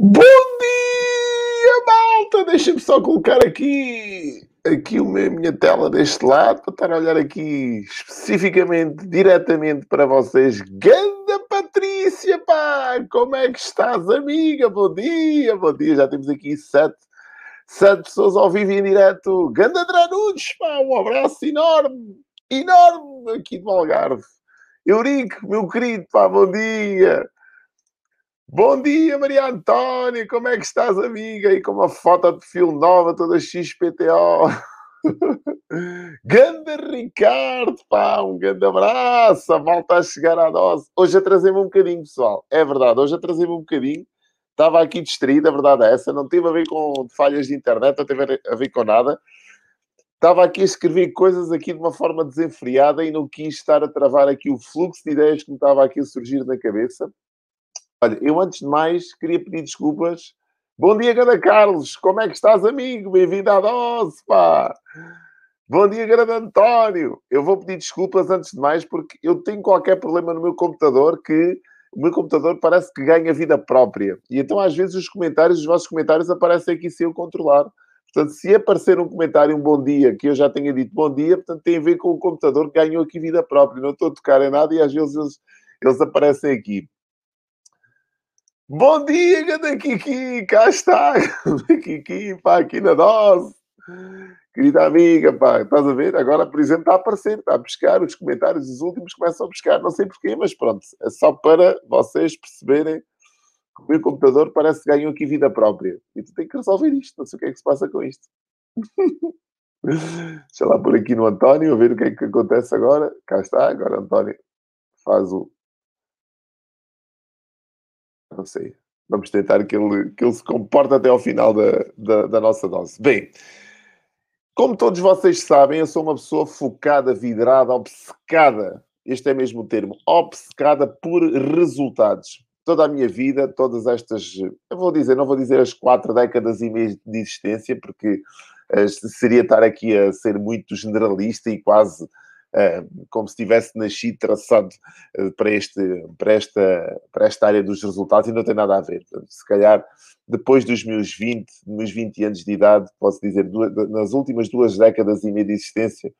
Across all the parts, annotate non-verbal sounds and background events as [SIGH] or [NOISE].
Bom dia, malta! Deixa-me só colocar aqui, aqui a minha tela deste lado para estar a olhar aqui especificamente, diretamente para vocês. Ganda Patrícia, pá! Como é que estás, amiga? Bom dia, bom dia. Já temos aqui sete, sete pessoas ao vivo e em direto. Ganda Dranudes, pá! Um abraço enorme, enorme aqui do Algarve. Eurico, meu querido, pá, bom dia. Bom dia, Maria Antónia, como é que estás, amiga? E com uma foto de perfil nova, toda XPTO. [LAUGHS] Ganda Ricardo, pá, um grande abraço. A malta a chegar à dose. Hoje atrasei-me um bocadinho, pessoal. É verdade, hoje atrasei-me um bocadinho. Estava aqui distraído, a verdade é essa. Não teve a ver com falhas de internet, não teve a ver com nada. Estava aqui a escrever coisas aqui de uma forma desenfreada e não quis estar a travar aqui o fluxo de ideias que me estava aqui a surgir na cabeça. Olha, eu antes de mais queria pedir desculpas. Bom dia, Gada Carlos. Como é que estás, amigo? Bem-vindo à dose, pá. Bom dia, grande António. Eu vou pedir desculpas antes de mais porque eu tenho qualquer problema no meu computador que o meu computador parece que ganha vida própria. E então, às vezes, os comentários, os vossos comentários aparecem aqui sem eu controlar. Portanto, se aparecer um comentário, um bom dia, que eu já tenha dito bom dia, portanto, tem a ver com o computador que ganhou aqui vida própria. Não estou a tocar em nada e às vezes eles, eles aparecem aqui. Bom dia, ganda Kiki, cá está, [LAUGHS] Kiki, pá, aqui na dose. Querida amiga, pá, estás a ver? Agora, por exemplo, está a aparecer, está a pescar, os comentários, os últimos começam a pescar, não sei porquê, mas pronto, é só para vocês perceberem que o meu computador parece que ganhou aqui vida própria. E tu tens que resolver isto, não sei o que é que se passa com isto. [LAUGHS] Deixa lá por aqui no António, a ver o que é que acontece agora. Cá está, agora António faz o, não sei. Vamos tentar que ele, que ele se comporte até ao final da, da, da nossa dose. Bem, como todos vocês sabem, eu sou uma pessoa focada, vidrada, obcecada. Este é mesmo o termo, obcecada por resultados. Toda a minha vida, todas estas, eu vou dizer, não vou dizer as quatro décadas e meia de existência, porque uh, seria estar aqui a ser muito generalista e quase como se tivesse nascido traçado uh, para, este, para, esta, para esta área dos resultados e não tem nada a ver. Se calhar, depois dos meus 20, meus 20 anos de idade, posso dizer, nas últimas duas décadas e meia de existência,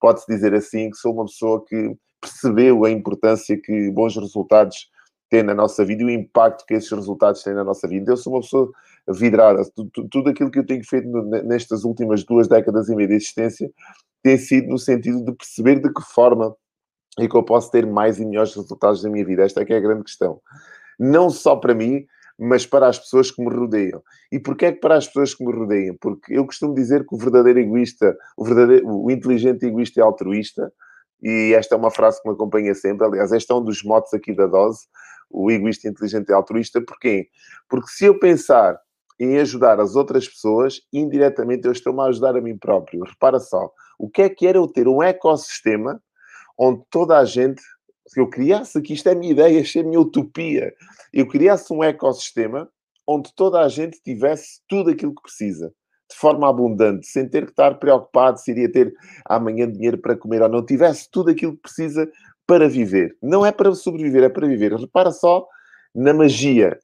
pode-se dizer assim que sou uma pessoa que percebeu a importância que bons resultados têm na nossa vida e o impacto que esses resultados têm na nossa vida. Eu sou uma pessoa vidrada. Tudo aquilo que eu tenho feito nestas últimas duas décadas e meia de existência tem sido no sentido de perceber de que forma é que eu posso ter mais e melhores resultados na minha vida. Esta é que é a grande questão. Não só para mim, mas para as pessoas que me rodeiam. E porquê é que para as pessoas que me rodeiam? Porque eu costumo dizer que o verdadeiro egoísta, o, verdadeiro, o inteligente egoísta é altruísta, e esta é uma frase que me acompanha sempre. Aliás, este é um dos motos aqui da dose, o egoísta inteligente é altruísta. Porquê? Porque se eu pensar em ajudar as outras pessoas, indiretamente eu estou-me a ajudar a mim próprio. Repara só, o que é que era eu ter um ecossistema onde toda a gente, se eu criasse aqui, isto é a minha ideia, isto é a minha utopia, eu criasse um ecossistema onde toda a gente tivesse tudo aquilo que precisa, de forma abundante, sem ter que estar preocupado se iria ter amanhã dinheiro para comer ou não, tivesse tudo aquilo que precisa para viver. Não é para sobreviver, é para viver. Repara só na magia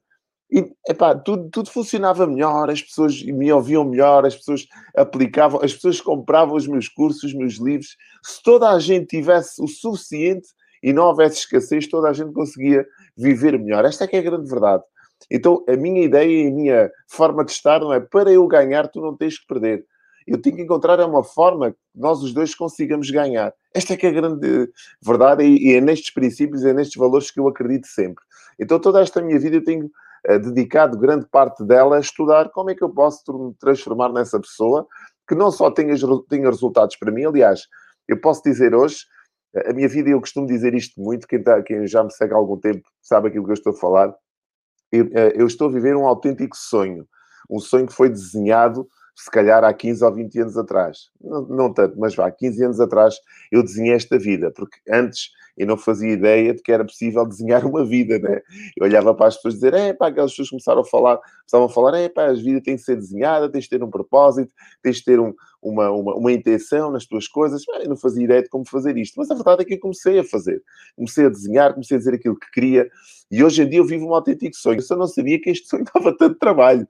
e, epá, tudo, tudo funcionava melhor, as pessoas me ouviam melhor, as pessoas aplicavam, as pessoas compravam os meus cursos, os meus livros. Se toda a gente tivesse o suficiente e não houvesse escassez, toda a gente conseguia viver melhor. Esta é que é a grande verdade. Então, a minha ideia e a minha forma de estar não é para eu ganhar, tu não tens que perder. Eu tenho que encontrar uma forma que nós os dois consigamos ganhar. Esta é que é a grande verdade e é nestes princípios, é nestes valores que eu acredito sempre. Então, toda esta minha vida eu tenho dedicado grande parte dela a estudar como é que eu posso transformar nessa pessoa que não só tenha, tenha resultados para mim, aliás, eu posso dizer hoje, eh, a minha vida, eu costumo dizer isto muito, quem, tá, quem já me segue há algum tempo sabe aquilo que eu estou a falar, eu, eh, eu estou a viver um autêntico sonho, um sonho que foi desenhado se calhar há 15 ou 20 anos atrás. Não, não, tanto, mas vá, 15 anos atrás eu desenhei esta vida, porque antes eu não fazia ideia de que era possível [LAUGHS] desenhar uma vida, né? Eu olhava para as pessoas dizer, é pá, aquelas pessoas começaram a falar, começavam a falar, é pá, a vida tem que ser desenhada, tens de ter um propósito, tens de ter um, uma, uma, uma intenção nas tuas coisas. Eu não fazia ideia de como fazer isto, mas a verdade é que eu comecei a fazer. Comecei a desenhar, comecei a dizer aquilo que queria, e hoje em dia eu vivo um autêntico sonho. Eu só não sabia que este sonho [LAUGHS] dava tanto trabalho,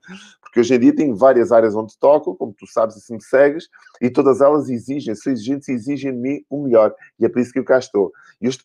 porque hoje em dia tenho várias áreas onde toco, como tu sabes e se me segues, e todas elas exigem, são exigentes e exigem de mim o melhor, e é por isso que eu cá estou.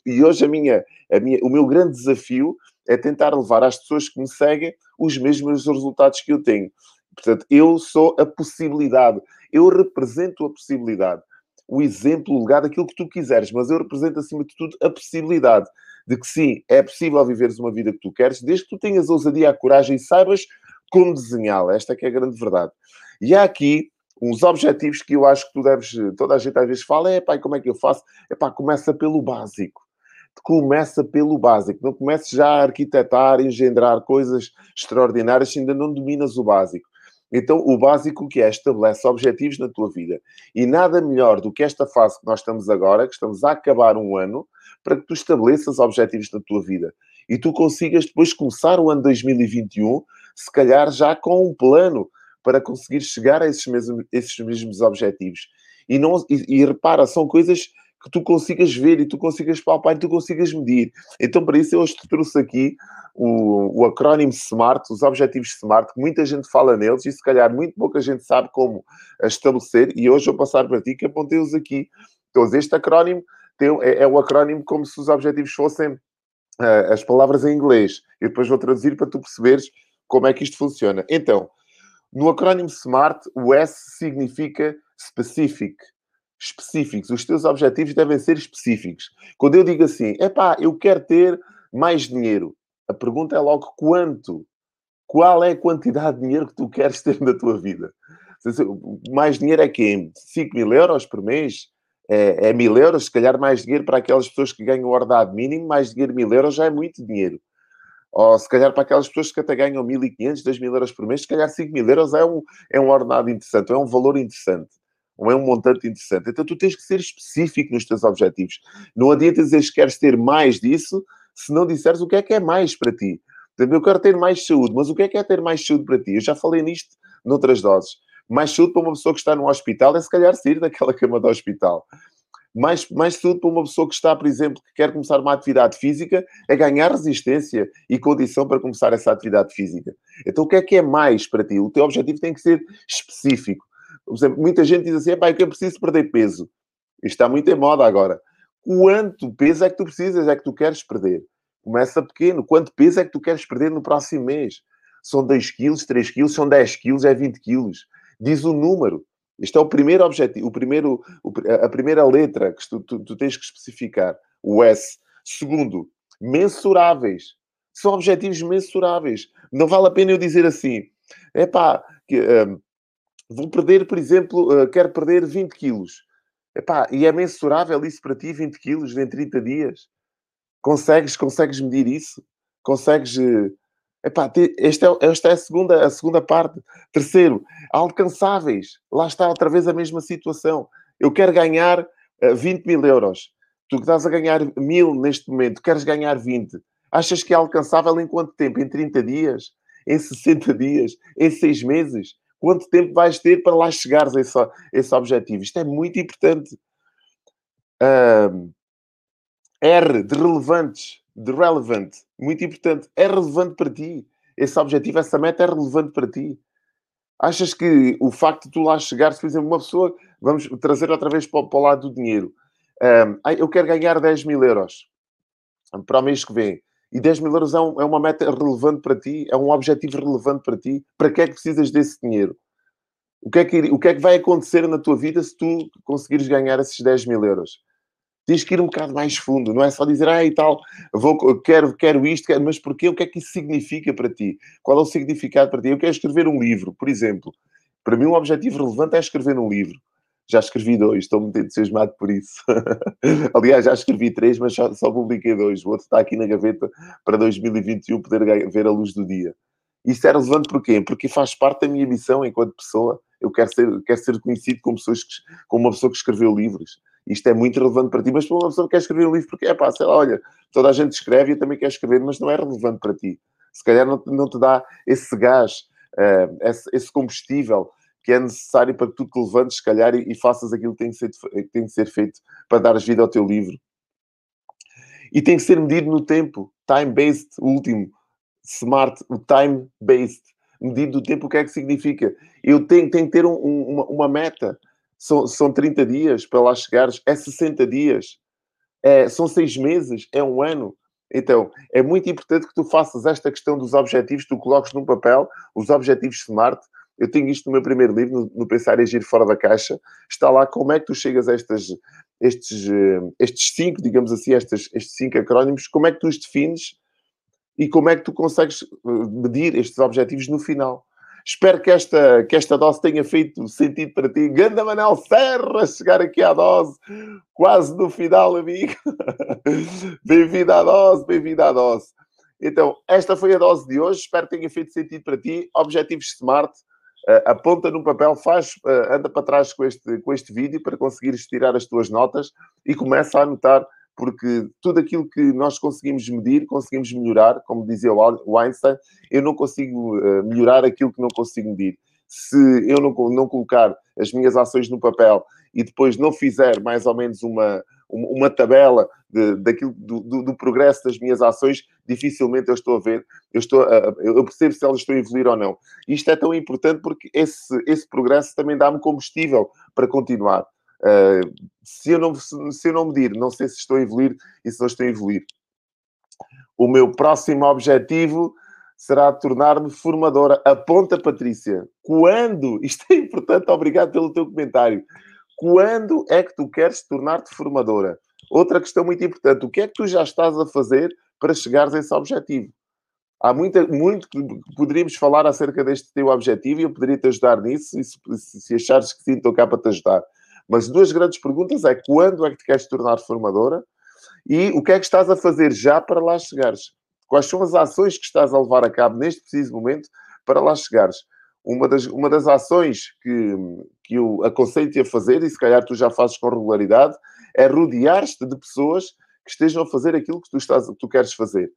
E hoje a minha, a minha, o meu grande desafio é tentar levar às pessoas que me seguem os mesmos resultados que eu tenho. Portanto, eu sou a possibilidade, eu represento a possibilidade, o exemplo, o legado, aquilo que tu quiseres, mas eu represento acima de tudo a possibilidade de que sim, é possível viveres uma vida que tu queres, desde que tu tenhas ousadia, a coragem e saibas como desenhá-la. Esta é que é a grande verdade. E há aqui uns objetivos que eu acho que tu deves, toda a gente às vezes fala, é pá, como é que eu faço? É pá, começa pelo básico. Começa pelo básico. Não comeces já a arquitetar, engendrar coisas extraordinárias se ainda não dominas o básico. Então, o básico que é, estabelece objetivos na tua vida. E nada melhor do que esta fase que nós estamos agora, que estamos a acabar um ano, para que tu estabeleças objetivos na tua vida. E tu consigas depois começar o ano 2021, se calhar já com um plano para conseguir chegar a esses mesmos, esses mesmos objetivos. E, não, e, e repara, são coisas que tu consigas ver e tu consigas palpar e tu consigas medir. Então, para isso, eu hoje te trouxe aqui o, o acrónimo SMART, os objetivos SMART, que muita gente fala neles e se calhar muito pouca gente sabe como estabelecer. E hoje eu vou passar para ti que apontei-os aqui. Então, este acrónimo tem, é, é o acrónimo como se os objetivos fossem uh, as palavras em inglês. E depois vou traduzir para tu perceberes como é que isto funciona. Então, no acrónimo SMART, o S significa specific, específicos. Os teus objetivos devem ser específicos. Quando eu digo assim, epá, eu quero ter mais dinheiro, a pergunta é logo quanto? Qual é a quantidade de dinheiro que tu queres ter na tua vida? Mais dinheiro é quê? 5 mil euros por mês? É, é mil euros? Se calhar mais dinheiro para aquelas pessoas que ganham o ordenado mínimo, mais dinheiro mil euros já é muito dinheiro. Ou se calhar para aquelas pessoas que até ganham 1.500, 2.000 euros por mês, se calhar 5 mil euros é um, é um ordenado interessante, é um valor interessante ou é um montante interessante. Então tu tens que ser específico nos teus objetivos. Não adianta dizer que queres ter mais disso se não disseres o que é que é mais para ti. Eu quero ter mais saúde, mas o que é que é ter mais saúde para ti? Eu já falei nisto noutras doses. Mais saúde para uma pessoa que está no hospital é se calhar sair daquela cama do hospital. Mais, mais saúde para uma pessoa que está, por exemplo, que quer começar uma atividade física, é ganhar resistência e condição para começar essa atividade física. Então, o que é que é mais para ti? O teu objetivo tem que ser específico. Por exemplo, muita gente diz assim: é que eu preciso perder peso. Isto está muito em moda agora. Quanto peso é que tu precisas, é que tu queres perder? Começa pequeno. Quanto peso é que tu queres perder no próximo mês? São 2 quilos, 3 quilos, são 10 quilos, é 20 quilos. Diz o número. Este é o primeiro objetivo, o primeiro, a primeira letra que tu, tu, tu tens que especificar, o S. Segundo, mensuráveis. São objetivos mensuráveis. Não vale a pena eu dizer assim, é pá, um, Vou perder, por exemplo, uh, quero perder 20 quilos. Epá, e é mensurável isso para ti, 20 quilos em 30 dias? Consegues, consegues medir isso? Consegues... Uh, epá, esta, é, esta é a segunda, a segunda parte. Terceiro, alcançáveis. Lá está outra vez a mesma situação. Eu quero ganhar uh, eh, 20 mil euros. Tu que estás a ganhar mil neste momento, queres ganhar 20. Achas que é alcançável em quanto tempo? Em 30 dias? Em 60 dias? Em 6 meses? quanto tempo vais ter para lá chegares a esse, a esse objetivo. Isto é muito importante. Um, R, de relevantes, de relevant, muito importante. É relevante para ti. Esse objetivo, essa meta é relevante para ti. Achas que o facto de tu lá chegares, por exemplo, uma pessoa, vamos trazer outra vez para, para o lado do dinheiro. Um, eu quero ganhar 10 mil euros para o mês que vem. E 10 mil euros é, um, é, uma meta relevante para ti, é um objetivo relevante para ti. Para que é que precisas desse dinheiro? O que, é que, o que é que vai acontecer na tua vida se tu conseguires ganhar esses 10 mil euros? Tens que ir um bocado mais fundo, não é só dizer, ah, e tal, vou, quero, quero isto, quero, mas porquê? O que é que isso significa para ti? Qual é o significado para ti? Eu quero escrever um livro, por exemplo. Para mim, um objetivo relevante é escrever um livro. Já escrevi dois, estou muito entusiasmado por isso. [LAUGHS] Aliás, já escrevi três, mas só, só, publiquei dois. O outro está aqui na gaveta para 2021 poder ver a luz do dia. Isso é relevante porquê? Porque faz parte da minha missão enquanto pessoa. Eu quero ser, quero ser conhecido como, pessoas que, como uma pessoa que escreveu livros. Isto é muito relevante para ti, mas para uma pessoa que quer escrever um livro, porque é pá, sei lá, olha, toda a gente escreve e eu também quero escrever, mas não é relevante para ti. Se calhar não, não te dá esse gás, uh, esse, esse combustível que é necessário para que tu te levantes, se calhar, e, e faças aquilo que tem, que ser, que tem que ser feito para dar vida ao teu livro. E tem que ser medido no tempo. Time-based, o último. Smart, o time-based. Medido do tempo, o que é que significa? Eu tenho, tenho que ter um, um, uma, uma, meta. São, são 30 dias para lá chegares. É 60 dias. É, são seis meses. É um ano. Então, é muito importante que tu faças esta questão dos objetivos, tu coloques num papel os objetivos SMART. Eu tenho isto no meu primeiro livro, no, no Pensar e Agir Fora da Caixa. Está lá como é que tu chegas a estas, estes, estes cinco, digamos assim, estes, estes cinco acrónimos, como é que tu os defines e como é que tu consegues eh, medir estes objetivos no final. Espero que esta, que esta dose tenha feito sentido para ti. Ganda Manel Serra, chegar aqui à dose, quase no final, amigo. [LAUGHS] bem-vindo à dose, bem-vindo à dose. Então, esta foi a dose de hoje. Espero que tenha feito sentido para ti. Objetivos Smart. Uh, aponta num papel, faz, uh, anda para trás com este, com este vídeo para conseguires tirar as tuas notas e começa a anotar porque tudo aquilo que nós conseguimos medir, conseguimos melhorar, como dizia o Einstein, eu não consigo uh, melhorar aquilo que não consigo medir. Se eu não, não colocar as minhas ações no papel e depois não fizer mais ou menos uma, uma tabela de, daquilo, do, do, do, progresso das minhas ações, dificilmente eu estou a ver, eu, estou a, eu percebo se elas estão a evoluir ou não. Isto é tão importante porque esse, esse progresso também dá-me combustível para continuar. Se, eu não, se eu não medir, não sei se estou a evoluir e se não estou a evoluir. O meu próximo objetivo será tornar-me formadora. Aponta, Patrícia. Quando? [LAUGHS] Isto é importante, obrigado pelo teu comentário. Quando é que tu queres tornar-te formadora? Outra questão muito importante. O que é que tu já estás a fazer para chegares a esse objetivo? Há muita, muito que poderíamos falar acerca deste teu objetivo e eu poderia te ajudar nisso. E se, se achares que sim, estou cá para te ajudar. Mas duas grandes perguntas é quando é que te queres tornar formadora e o que é que estás a fazer já para lá chegares? Quais são as ações que estás a levar a cabo neste preciso momento para lá chegares? Uma das, uma das ações que, que eu aconselho-te a fazer, e se calhar tu já fazes com regularidade, é rodear-te de pessoas que estejam a fazer aquilo que tu, estás, que tu queres fazer.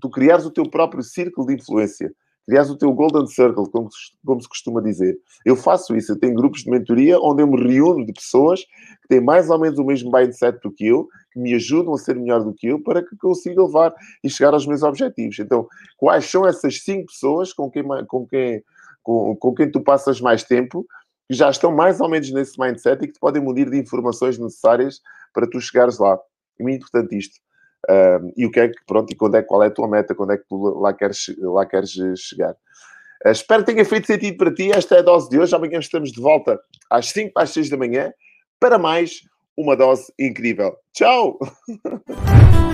Tu criares o teu próprio círculo de influência. Crias o teu Golden Circle, como, como se costuma dizer. Eu faço isso, eu tenho grupos de mentoria onde eu me reúno de pessoas que têm mais ou menos o mesmo mindset do que eu, que me ajudam a ser melhor do que eu, para que consiga levar e chegar aos meus objetivos. Então, quais são essas cinco pessoas com quem, com quem, com, com quem tu passas mais tempo, que já estão mais ou menos nesse mindset e que te podem munir de informações necessárias para tu chegares lá. É muito importante isto. Uh, e o que é que, pronto, e quando é, qual é a tua meta, quando é que tu lá queres, lá queres chegar. Uh, espero que tenha feito sentido para ti. Esta é a dose de hoje. Amanhã estamos de volta às 5 às 6 da manhã para mais uma dose incrível. Tchau! [LAUGHS]